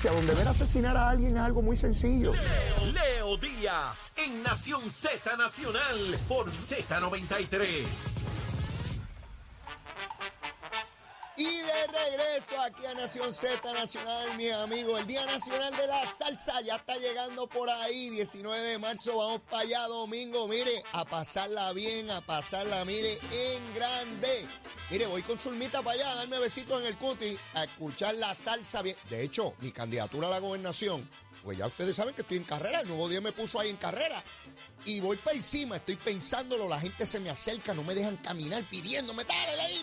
donde ver asesinar a alguien es algo muy sencillo. Leo, Leo Díaz en Nación Z Nacional por Z93. Regreso aquí a Nación Z Nacional, mi amigo. El Día Nacional de la Salsa ya está llegando por ahí. 19 de marzo, vamos para allá, domingo. Mire, a pasarla bien, a pasarla, mire, en grande. Mire, voy con Zulmita para allá, a darme besitos en el cuti, a escuchar la salsa bien. De hecho, mi candidatura a la gobernación, pues ya ustedes saben que estoy en carrera. El nuevo día me puso ahí en carrera. Y voy para encima, estoy pensándolo, la gente se me acerca, no me dejan caminar pidiéndome, dale, dale,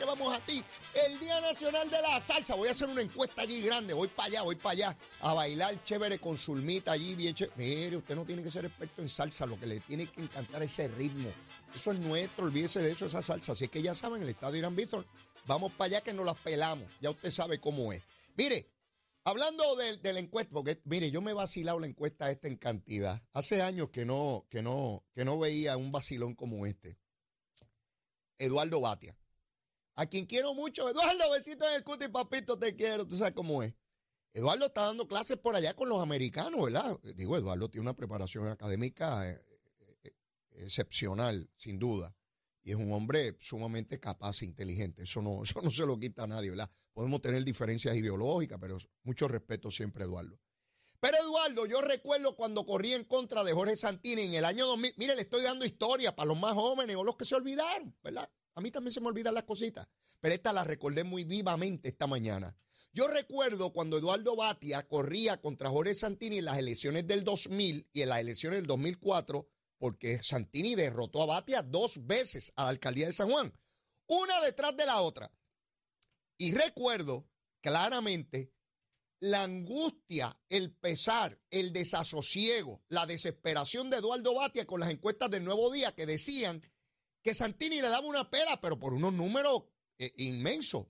que vamos a ti. El Día Nacional de la Salsa, voy a hacer una encuesta allí grande, voy para allá, voy para allá, a bailar chévere con Zulmita allí, bien chévere. Mire, usted no tiene que ser experto en salsa, lo que le tiene que encantar es ese ritmo. Eso es nuestro, olvídese de eso, esa salsa. Así que ya saben, el estadio Irán Bithorn, vamos para allá que nos las pelamos, ya usted sabe cómo es. Mire, Hablando de, la encuesta, porque mire, yo me he vacilado la encuesta esta en cantidad. Hace años que no, que no, que no veía un vacilón como este. Eduardo Batia. A quien quiero mucho, Eduardo, besito en el cuti, papito, te quiero, tú sabes cómo es. Eduardo está dando clases por allá con los americanos, ¿verdad? Digo, Eduardo tiene una preparación académica eh, eh, excepcional, sin duda y es un hombre sumamente capaz e inteligente. Eso no, eso no se lo quita a nadie, ¿verdad? Podemos tener diferencias ideológicas, pero mucho respeto siempre, Eduardo. Pero Eduardo, yo recuerdo cuando corrí en contra de Jorge Santini en el año 2000. Mire, le estoy dando historia para los más jóvenes o los que se olvidaron, ¿verdad? A mí también se me olvidan las cositas, pero esta la recordé muy vivamente esta mañana. Yo recuerdo cuando Eduardo Batia corría contra Jorge Santini en las elecciones del 2000 y en las elecciones del 2004 porque Santini derrotó a Batia dos veces a la alcaldía de San Juan, una detrás de la otra. Y recuerdo claramente la angustia, el pesar, el desasosiego, la desesperación de Eduardo Batia con las encuestas del Nuevo Día que decían que Santini le daba una pera, pero por unos números eh, inmensos.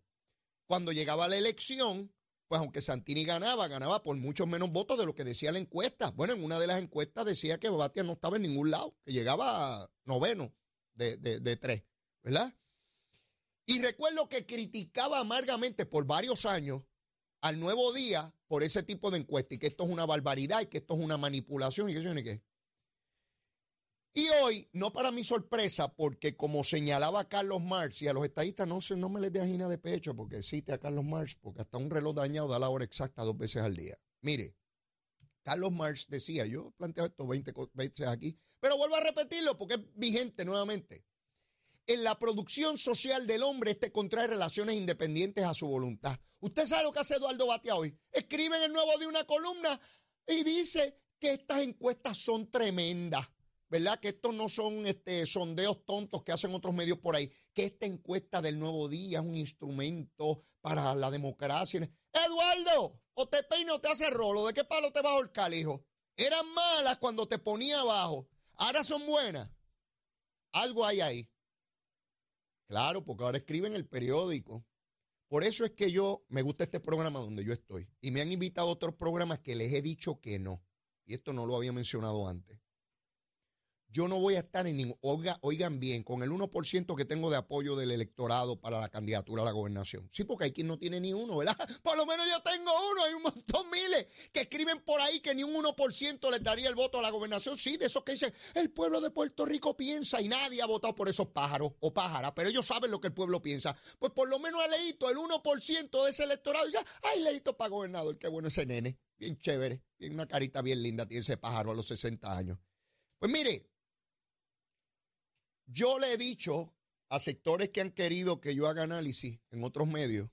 Cuando llegaba la elección, pues aunque Santini ganaba, ganaba por muchos menos votos de lo que decía la encuesta. Bueno, en una de las encuestas decía que Batia no estaba en ningún lado, que llegaba noveno de, de tres, ¿verdad? Y recuerdo que criticaba amargamente por varios años al nuevo día por ese tipo de encuesta y que esto es una barbaridad y que esto es una manipulación y que eso ni qué. Y hoy, no para mi sorpresa, porque como señalaba Carlos Marx, y a los estadistas no, no me les dé agina de pecho porque cite a Carlos Marx, porque hasta un reloj dañado da la hora exacta dos veces al día. Mire, Carlos Marx decía, yo he planteado esto 20 veces aquí, pero vuelvo a repetirlo porque es vigente nuevamente. En la producción social del hombre, este contrae relaciones independientes a su voluntad. Usted sabe lo que hace Eduardo Batia hoy. Escribe en el nuevo de una columna y dice que estas encuestas son tremendas ¿verdad? Que estos no son este, sondeos tontos que hacen otros medios por ahí, que esta encuesta del nuevo día es un instrumento para la democracia. Eduardo, o te peino o te hace rolo, ¿de qué palo te bajo el calijo? Eran malas cuando te ponía abajo, ahora son buenas. Algo hay ahí. Claro, porque ahora escriben el periódico. Por eso es que yo me gusta este programa donde yo estoy. Y me han invitado a otros programas que les he dicho que no. Y esto no lo había mencionado antes yo no voy a estar en ningún, oigan bien, con el 1% que tengo de apoyo del electorado para la candidatura a la gobernación. Sí, porque hay quien no tiene ni uno, ¿verdad? Por lo menos yo tengo uno, hay un montón miles que escriben por ahí que ni un 1% les daría el voto a la gobernación. Sí, de esos que dicen, el pueblo de Puerto Rico piensa y nadie ha votado por esos pájaros o pájaras, pero ellos saben lo que el pueblo piensa. Pues por lo menos a Leito, el 1% de ese electorado dice, ay, Leito para gobernador, qué bueno ese nene, bien chévere, tiene una carita bien linda, tiene ese pájaro a los 60 años. Pues mire, yo le he dicho a sectores que han querido que yo haga análisis en otros medios,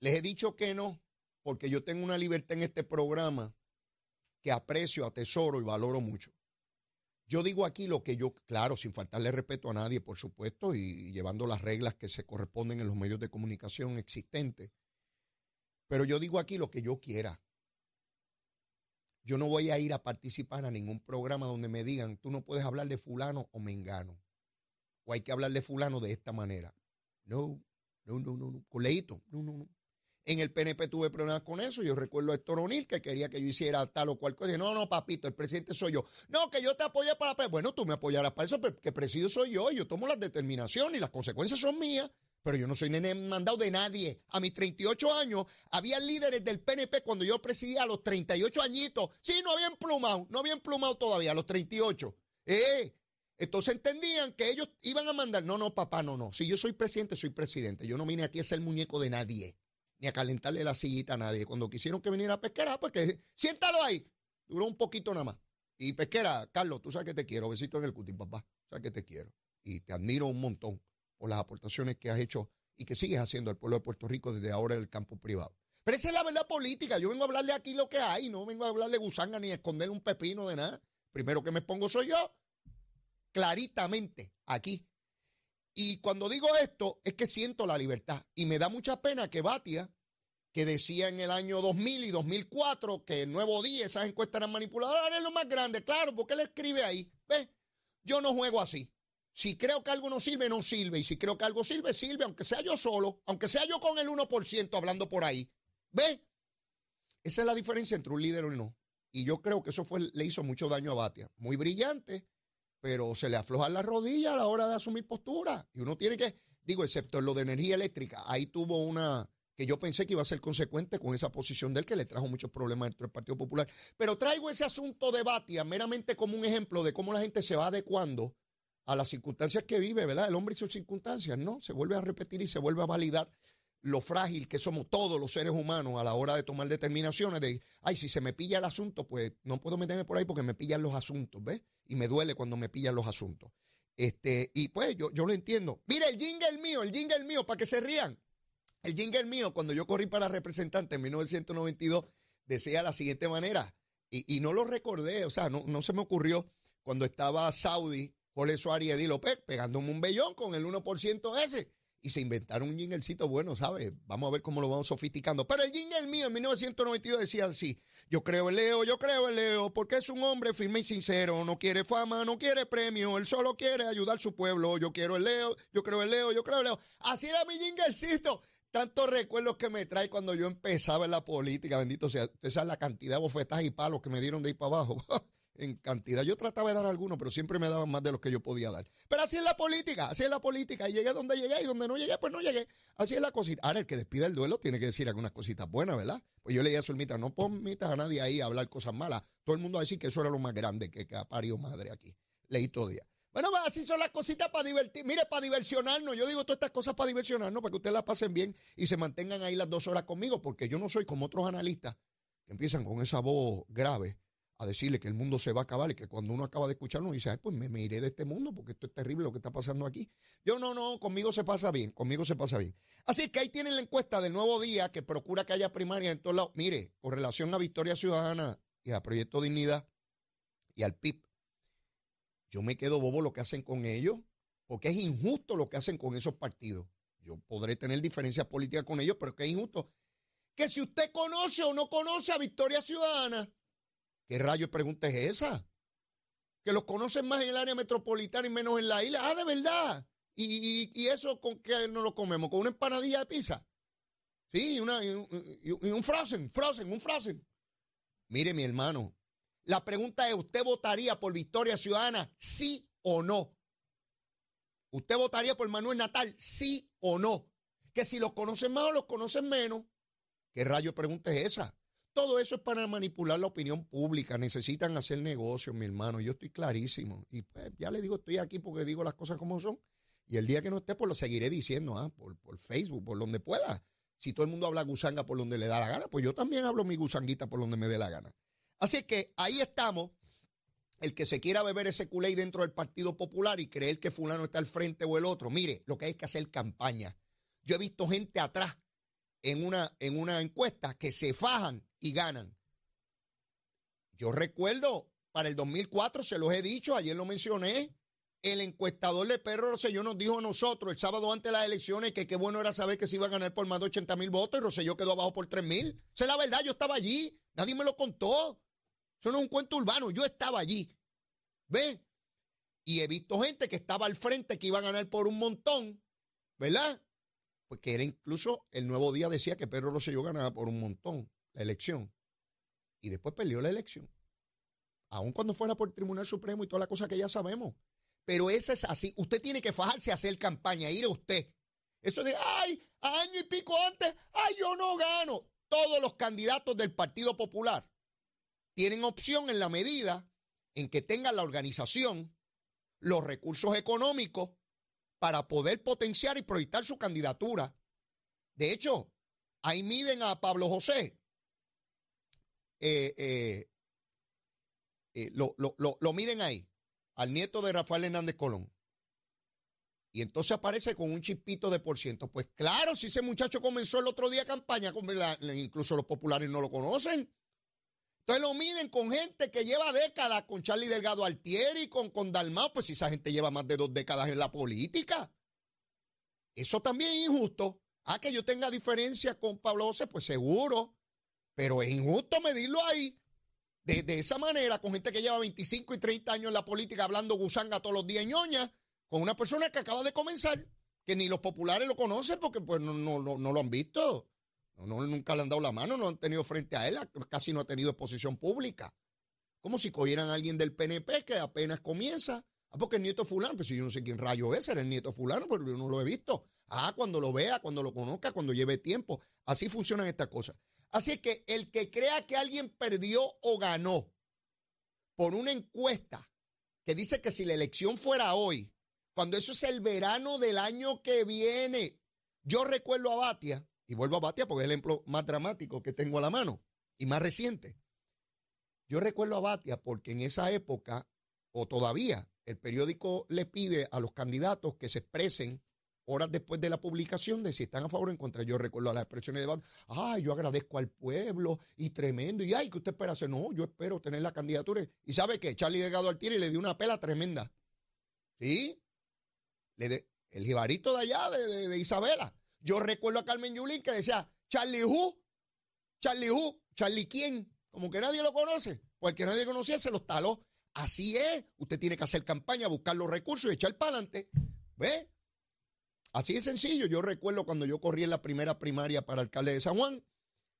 les he dicho que no, porque yo tengo una libertad en este programa que aprecio, atesoro y valoro mucho. Yo digo aquí lo que yo, claro, sin faltarle respeto a nadie, por supuesto, y llevando las reglas que se corresponden en los medios de comunicación existentes, pero yo digo aquí lo que yo quiera. Yo no voy a ir a participar a ningún programa donde me digan, tú no puedes hablar de fulano o mengano. O hay que hablar de fulano de esta manera. No, no, no, no, no. Coleito, no, no, no. En el PNP tuve problemas con eso. Yo recuerdo a Héctor O'Neill que quería que yo hiciera tal o cual cosa. No, no, papito, el presidente soy yo. No, que yo te apoye para... Bueno, tú me apoyarás para eso, pero que presido soy yo. Yo tomo las determinaciones y las consecuencias son mías. Pero yo no soy nene mandado de nadie. A mis 38 años, había líderes del PNP cuando yo presidía a los 38 añitos. Sí, no habían plumado, no habían plumado todavía a los 38. Eh, entonces entendían que ellos iban a mandar. No, no, papá, no, no. Si yo soy presidente, soy presidente. Yo no vine aquí a ser muñeco de nadie, ni a calentarle la sillita a nadie. Cuando quisieron que viniera a pesquera, pues que siéntalo ahí. Duró un poquito nada más. Y pesquera, Carlos, tú sabes que te quiero. Besito en el cutis, papá. Sabes que te quiero. Y te admiro un montón por las aportaciones que has hecho y que sigues haciendo al pueblo de Puerto Rico desde ahora en el campo privado. Pero esa es la verdad política. Yo vengo a hablarle aquí lo que hay, no vengo a hablarle gusanga ni a esconderle un pepino de nada. Primero que me pongo soy yo, claritamente, aquí. Y cuando digo esto, es que siento la libertad. Y me da mucha pena que Batia, que decía en el año 2000 y 2004 que el nuevo día esas encuestas eran manipuladoras, es lo más grande. Claro, porque él escribe ahí. ¿Ves? Yo no juego así. Si creo que algo no sirve, no sirve. Y si creo que algo sirve, sirve, aunque sea yo solo, aunque sea yo con el 1% hablando por ahí. ¿Ve? Esa es la diferencia entre un líder y no. Y yo creo que eso fue, le hizo mucho daño a Batia. Muy brillante, pero se le aflojan las rodillas a la hora de asumir postura. Y uno tiene que, digo, excepto en lo de energía eléctrica, ahí tuvo una que yo pensé que iba a ser consecuente con esa posición de él, que le trajo muchos problemas dentro del Partido Popular. Pero traigo ese asunto de Batia meramente como un ejemplo de cómo la gente se va adecuando a las circunstancias que vive, ¿verdad? El hombre y sus circunstancias, ¿no? Se vuelve a repetir y se vuelve a validar lo frágil que somos todos los seres humanos a la hora de tomar determinaciones de, ay, si se me pilla el asunto, pues no puedo meterme por ahí porque me pillan los asuntos, ¿ves? Y me duele cuando me pillan los asuntos. Este, y pues yo, yo lo entiendo. Mira, el jingle mío, el jingle mío, para que se rían. El jingle mío, cuando yo corrí para representante en 1992, decía la siguiente manera, y, y no lo recordé, o sea, no, no se me ocurrió cuando estaba Saudi Jorge Suárez y Eddie López pegándome un bellón con el 1% ese. Y se inventaron un jinglecito bueno, ¿sabes? Vamos a ver cómo lo vamos sofisticando. Pero el jingle mío en 1992 decía así: Yo creo en Leo, yo creo en Leo, porque es un hombre firme y sincero. No quiere fama, no quiere premio, él solo quiere ayudar a su pueblo. Yo quiero el Leo, yo creo en Leo, yo creo en Leo. Así era mi jinglecito. Tantos recuerdos que me trae cuando yo empezaba en la política, bendito sea. Usted sabe la cantidad de bofetas y palos que me dieron de ahí para abajo. en cantidad. Yo trataba de dar algunos, pero siempre me daban más de los que yo podía dar. Pero así es la política, así es la política. Y llegué donde llegué y donde no llegué, pues no llegué. Así es la cosita. Ahora, el que despida el duelo tiene que decir algunas cositas buenas, ¿verdad? Pues yo leía a su ermita, no permitas a nadie ahí a hablar cosas malas. Todo el mundo va a decir que eso era lo más grande que, que ha parido madre aquí. Leí todo día. Bueno, pues así son las cositas para divertir. Mire, para diversionarnos. Yo digo todas estas cosas para diversionarnos, para que ustedes las pasen bien y se mantengan ahí las dos horas conmigo, porque yo no soy como otros analistas que empiezan con esa voz grave a decirle que el mundo se va a acabar y que cuando uno acaba de escucharlo dice, Ay, pues me, iré de este mundo porque esto es terrible lo que está pasando aquí. Yo no, no, conmigo se pasa bien, conmigo se pasa bien. Así que ahí tienen la encuesta del nuevo día que procura que haya primaria en todos lados. Mire, con relación a Victoria Ciudadana y a Proyecto Dignidad y al PIB, yo me quedo bobo lo que hacen con ellos, porque es injusto lo que hacen con esos partidos. Yo podré tener diferencias políticas con ellos, pero es que es injusto. Que si usted conoce o no conoce a Victoria Ciudadana, ¿Qué rayos pregunta es esa? Que los conocen más en el área metropolitana y menos en la isla. Ah, de verdad. ¿Y, y, eso con qué no lo comemos? ¿Con una empanadilla de pizza? Sí, una, y, un, un frozen, frozen, un frozen. Mire, mi hermano, la pregunta es, ¿usted votaría por Victoria Ciudadana, sí o no? ¿Usted votaría por Manuel Natal, sí o no? Que si los conocen más o los conocen menos. ¿Qué rayo pregunta es esa? Todo eso es para manipular la opinión pública. Necesitan hacer negocios, mi hermano. Yo estoy clarísimo. Y pues, ya le digo, estoy aquí porque digo las cosas como son. Y el día que no esté, pues lo seguiré diciendo, ¿ah? por, Facebook, por donde pueda. Si todo el mundo habla gusanga por donde le da la gana, pues yo también hablo mi gusanguita por donde me dé la gana. Así que ahí estamos. El que se quiera beber ese culé dentro del Partido Popular y creer que fulano está al frente o el otro, mire, lo que hay que hacer campaña. Yo he visto gente atrás en una, en una encuesta que se fajan y ganan. Yo recuerdo, para el 2004, se los he dicho, ayer lo mencioné, el encuestador de Perro Rosselló nos dijo a nosotros el sábado antes de las elecciones que qué bueno era saber que se iba a ganar por más de 80 mil votos y Rosselló quedó abajo por 3 mil. Es la verdad, yo estaba allí, nadie me lo contó. Eso no es un cuento urbano, yo estaba allí. ¿Ve? Y he visto gente que estaba al frente que iba a ganar por un montón, ¿verdad? Porque era incluso el nuevo día decía que Pedro Rosselló ganaba por un montón la elección. Y después perdió la elección. Aun cuando fuera por el Tribunal Supremo y toda la cosa que ya sabemos. Pero ese es así. Usted tiene que fajarse a hacer campaña, ir a usted Eso de, ay, año y pico antes, ay, yo no gano. Todos los candidatos del Partido Popular tienen opción en la medida en que tengan la organización, los recursos económicos para poder potenciar y proyectar su candidatura. De hecho, ahí miden a Pablo José. Eh, eh, eh, lo, lo miden ahí, al nieto de Rafael Hernández Colón. Y entonces aparece con un chispito de por ciento. Pues claro, si ese muchacho comenzó el otro día campaña, incluso los populares no lo conocen. Entonces lo miden con gente que lleva décadas, con Charlie Delgado Altieri, con, con Dalmau, pues si esa gente lleva más de dos décadas en la política. Eso también es injusto. Ah, que yo tenga diferencia con Pablo José, pues seguro. Pero es injusto medirlo ahí. De, de, esa manera, con gente que lleva 25 y 30 años en la política hablando gusanga todos los días ñoña, con una persona que acaba de comenzar, que ni los populares lo conocen porque pues no, lo han visto. No, nunca le han dado la mano, no han tenido frente a él, casi no ha tenido exposición pública. Como si cogieran a alguien del PNP que apenas comienza. Ah, porque el nieto fulano, pues yo no sé quién rayo es, era el nieto fulano, pero yo no lo he visto. Ah, cuando lo vea, cuando lo conozca, cuando lleve tiempo. Así funcionan estas cosas. Así es que el que crea que alguien perdió o ganó por una encuesta que dice que si la elección fuera hoy, cuando eso es el verano del año que viene. Yo recuerdo a Batia, y vuelvo a Batia porque es el ejemplo más dramático que tengo a la mano y más reciente. Yo recuerdo a Batia porque en esa época, o todavía, el periódico le pide a los candidatos que se expresen horas después de la publicación de si están a favor o en contra. Yo recuerdo a las expresiones de Batia, ay, yo agradezco al pueblo y tremendo, y ay, que usted espera hacer, no, yo espero tener la candidatura. Y sabe que Charlie Delgado Altieri le dio una pela tremenda. ¿Sí? el jibarito de allá, de, Isabela. Yo recuerdo a Carmen Yulín que decía, Charlie Who, Charlie Who, Charlie quién, como que nadie lo conoce, pues que nadie conocía se los taló. Así es, usted tiene que hacer campaña, buscar los recursos y echar para adelante. ¿Ve? Así de sencillo. Yo recuerdo cuando yo corrí en la primera primaria para alcalde de San Juan.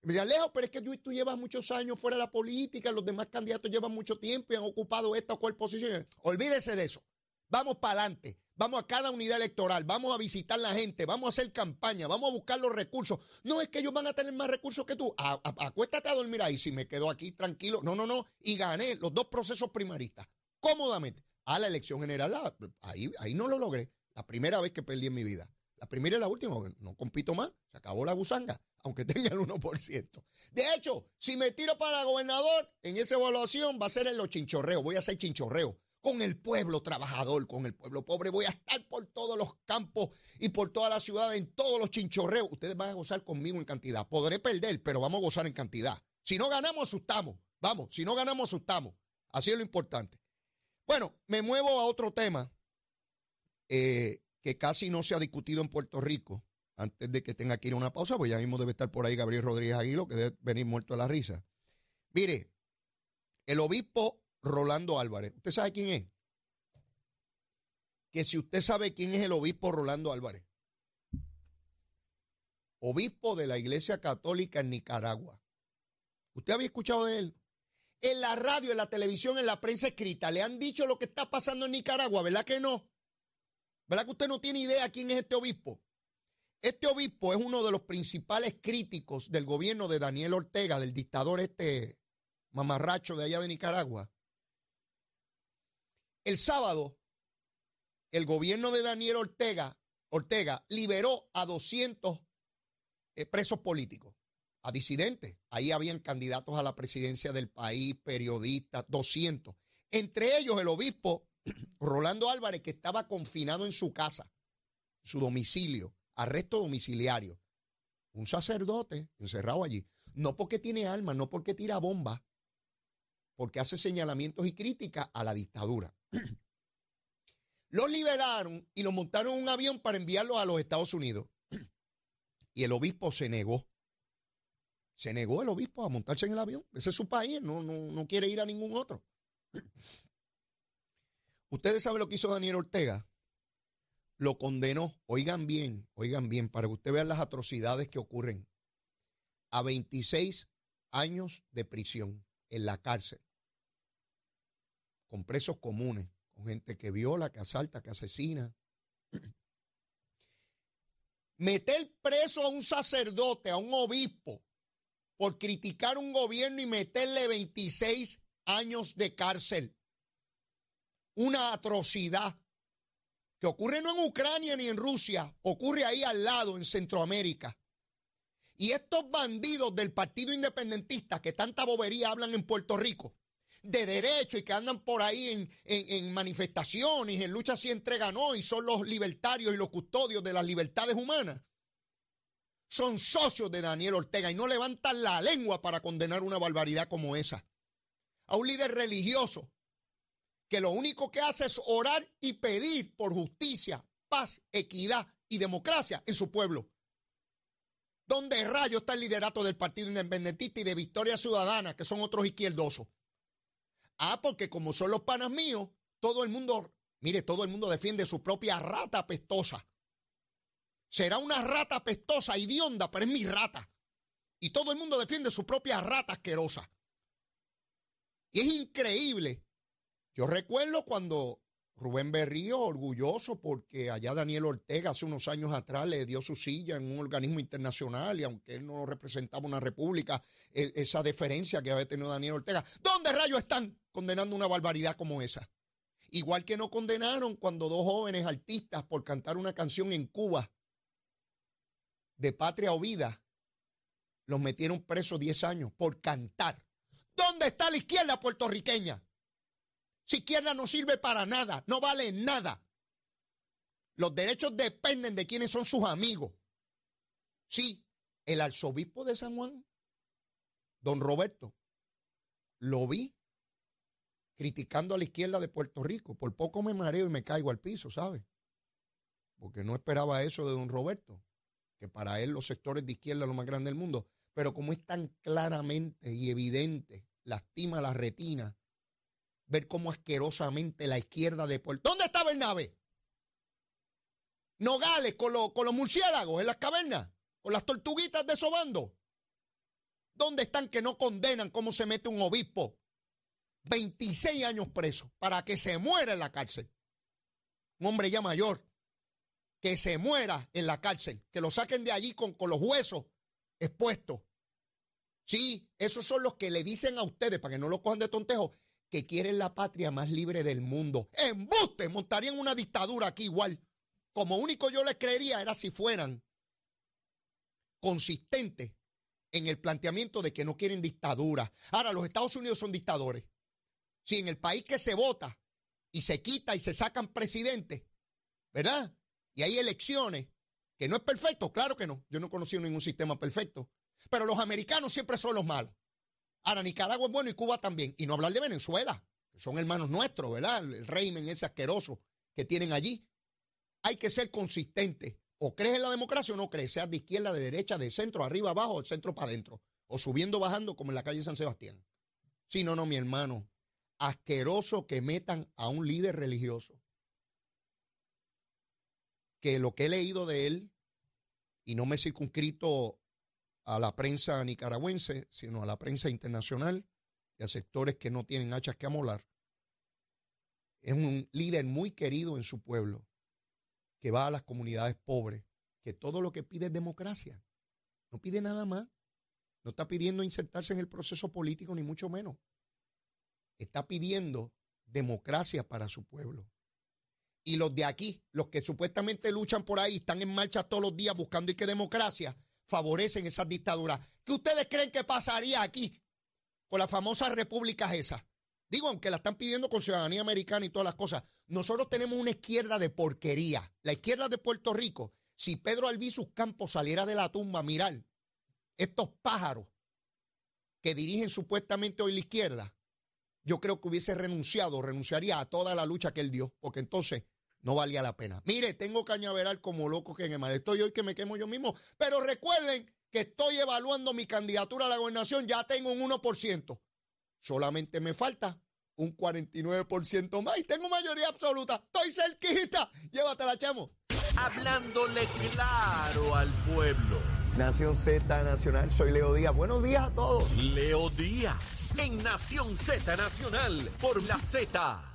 Me decía, Alejo, pero es que tú, llevas muchos años fuera de la política, los demás candidatos llevan mucho tiempo y han ocupado esta o cual posición. Olvídese de eso. Vamos para adelante. Vamos a cada unidad electoral, vamos a visitar la gente, vamos a hacer campaña, vamos a buscar los recursos. No es que ellos van a tener más recursos que tú. acuéstate a dormir ahí. Si me quedo aquí tranquilo. No, no, no. Y gané los dos procesos primaristas cómodamente. A la elección general, ah, ahí, ahí no lo logré. La primera vez que perdí en mi vida. La primera y la última, no compito más. Se acabó la gusanga, aunque tenga el 1%. De hecho, si me tiro para gobernador, en esa evaluación va a ser en los chinchorreos. Voy a hacer chinchorreo con el pueblo trabajador, con el pueblo pobre. Voy a estar por todos los campos y por toda la ciudad, en todos los chinchorreos. Ustedes van a gozar conmigo en cantidad. Podré perder, pero vamos a gozar en cantidad. Si no ganamos, asustamos. Vamos, si no ganamos, asustamos. Así es lo importante. Bueno, me muevo a otro tema eh, que casi no se ha discutido en Puerto Rico. Antes de que tenga que ir a una pausa, pues ya mismo debe estar por ahí Gabriel Rodríguez Aguilo, que debe venir muerto a la risa. Mire, el obispo Rolando Álvarez. ¿Usted sabe quién es? Que si usted sabe quién es el obispo Rolando Álvarez, obispo de la Iglesia Católica en Nicaragua. ¿Usted había escuchado de él? En la radio, en la televisión, en la prensa escrita, le han dicho lo que está pasando en Nicaragua, ¿verdad que no? ¿Verdad que usted no tiene idea quién es este obispo? Este obispo es uno de los principales críticos del gobierno de Daniel Ortega, del dictador este mamarracho de allá de Nicaragua. El sábado, el gobierno de Daniel Ortega, Ortega liberó a 200 eh, presos políticos, a disidentes. Ahí habían candidatos a la presidencia del país, periodistas, 200. Entre ellos el obispo Rolando Álvarez, que estaba confinado en su casa, su domicilio, arresto domiciliario. Un sacerdote encerrado allí. No porque tiene alma, no porque tira bombas, porque hace señalamientos y críticas a la dictadura. Los liberaron y los montaron en un avión para enviarlos a los Estados Unidos. Y el obispo se negó. Se negó el obispo a montarse en el avión. Ese es su país, no, no, no quiere ir a ningún otro. Ustedes saben lo que hizo Daniel Ortega. Lo condenó, oigan bien, oigan bien, para que ustedes vean las atrocidades que ocurren. A 26 años de prisión en la cárcel con presos comunes, con gente que viola, que asalta, que asesina. Meter preso a un sacerdote, a un obispo, por criticar un gobierno y meterle 26 años de cárcel. Una atrocidad que ocurre no en Ucrania ni en Rusia, ocurre ahí al lado, en Centroamérica. Y estos bandidos del Partido Independentista que tanta bobería hablan en Puerto Rico, de derecho y que andan por ahí en, en, manifestaciones, en lucha si entrega no, y son los libertarios y los custodios de las libertades humanas, son socios de Daniel Ortega y no levantan la lengua para condenar una barbaridad como esa. A un líder religioso que lo único que hace es orar y pedir por justicia, paz, equidad y democracia en su pueblo. ¿Dónde rayo está el liderato del Partido Independentista y de Victoria Ciudadana, que son otros izquierdosos? Ah, porque como son los panas míos, todo el mundo, mire, todo el mundo defiende su propia rata pestosa. Será una rata pestosa, idionda, pero es mi rata. Y todo el mundo defiende su propia rata asquerosa. Y es increíble. Yo recuerdo cuando Rubén Berrío, orgulloso porque allá Daniel Ortega hace unos años atrás le dio su silla en un organismo internacional y aunque él no representaba una república, e, esa deferencia que había tenido Daniel Ortega, ¿dónde rayos están? condenando una barbaridad como esa. Igual que no condenaron cuando dos jóvenes artistas por cantar una canción en Cuba de Patria o Vida los metieron presos 10 años por cantar. ¿Dónde está la izquierda puertorriqueña? Izquierda no sirve para nada, no vale nada. Los derechos dependen de quiénes son sus amigos. Sí, el arzobispo de San Juan, don Roberto, lo vi criticando a la izquierda de Puerto Rico. Por poco me mareo y me caigo al piso, ¿sabe? Porque no esperaba eso de don Roberto, que para él los sectores de izquierda son lo más grande del mundo. Pero como es tan claramente y evidente, lastima la retina, ver cómo asquerosamente la izquierda de Puerto ¿Dónde está Bernabe? Nogales con, con los murciélagos en las cavernas, con las tortuguitas de sobando. ¿Dónde están que no condenan cómo se mete un obispo 26 años preso para que se muera en la cárcel. Un hombre ya mayor, que se muera en la cárcel, que lo saquen de allí con, con los huesos expuestos. Sí, esos son los que le dicen a ustedes, para que no lo cojan de tontejo, que quieren la patria más libre del mundo. Embuste, montarían una dictadura aquí igual. Como único yo les creería era si fueran consistentes en el planteamiento de que no quieren dictadura. Ahora, los Estados Unidos son dictadores. Si en el país que se vota y se quita y se sacan presidentes, ¿verdad? Y hay elecciones, que no es perfecto, claro que no. Yo no he conocido ningún sistema perfecto. Pero los americanos siempre son los malos. Ahora, Nicaragua es bueno y Cuba también. Y no hablar de Venezuela, son hermanos nuestros, ¿verdad? El régimen ese asqueroso que tienen allí. Hay que ser consistente. O crees en la democracia o no crees, seas de izquierda, de derecha, de centro, arriba, abajo, del centro para adentro. O subiendo, bajando, como en la calle San Sebastián. Sí, no, no, mi hermano asqueroso que metan a un líder religioso. Que lo que he leído de él, y no me he circunscrito a la prensa nicaragüense, sino a la prensa internacional y a sectores que no tienen hachas que amolar, es un líder muy querido en su pueblo, que va a las comunidades pobres, que todo lo que pide es democracia, no pide nada más, no está pidiendo insertarse en el proceso político, ni mucho menos. Está pidiendo democracia para su pueblo. Y los de aquí, los que supuestamente luchan por ahí, están en marcha todos los días buscando y que democracia, favorecen esas dictaduras. ¿Qué ustedes creen que pasaría aquí con las famosas repúblicas esas? Digo, aunque la están pidiendo con ciudadanía americana y todas las cosas, nosotros tenemos una izquierda de porquería. La izquierda de Puerto Rico, si Pedro Albizus Campos saliera de la tumba a mirar estos pájaros que dirigen supuestamente hoy la izquierda, yo creo que hubiese renunciado, renunciaría a toda la lucha que él dio, porque entonces no valía la pena. Mire, tengo cañaveral como loco que en el mal. Estoy hoy que me quemo yo mismo, pero recuerden que estoy evaluando mi candidatura a la gobernación, ya tengo un 1%. Solamente me falta un 49% más y tengo mayoría absoluta. Estoy cerquita. Llévatela, chamo. Hablándole claro al pueblo. Nación Z Nacional, soy Leo Díaz. Buenos días a todos. Leo Díaz, en Nación Z Nacional, por la Z.